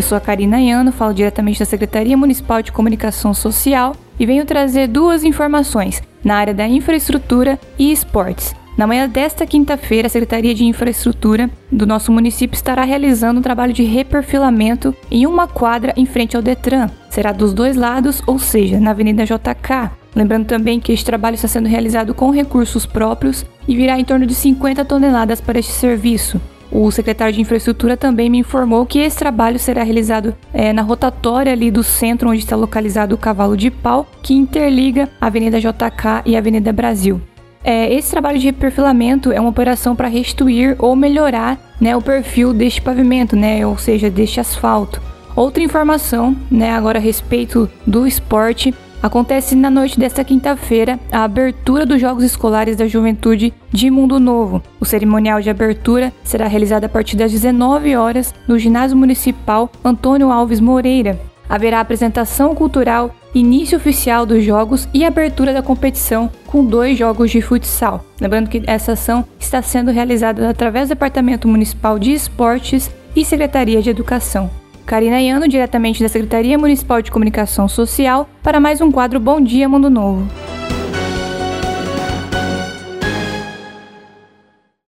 Eu sou a Karina Iano, falo diretamente da Secretaria Municipal de Comunicação Social e venho trazer duas informações na área da infraestrutura e esportes. Na manhã desta quinta-feira, a Secretaria de Infraestrutura do nosso município estará realizando um trabalho de reperfilamento em uma quadra em frente ao Detran. Será dos dois lados, ou seja, na Avenida JK. Lembrando também que este trabalho está sendo realizado com recursos próprios e virá em torno de 50 toneladas para este serviço. O secretário de Infraestrutura também me informou que esse trabalho será realizado é, na rotatória ali do centro onde está localizado o cavalo de pau, que interliga a Avenida JK e a Avenida Brasil. É, esse trabalho de perfilamento é uma operação para restituir ou melhorar né, o perfil deste pavimento, né, ou seja, deste asfalto. Outra informação, né, agora a respeito do esporte, acontece na noite desta quinta-feira a abertura dos Jogos Escolares da Juventude de Mundo Novo. O cerimonial de abertura será realizado a partir das 19 horas no Ginásio Municipal Antônio Alves Moreira. Haverá apresentação cultural início oficial dos jogos e abertura da competição com dois jogos de futsal. Lembrando que essa ação está sendo realizada através do Departamento Municipal de Esportes e Secretaria de Educação. Karina Iano, diretamente da Secretaria Municipal de Comunicação Social, para mais um quadro Bom Dia Mundo Novo.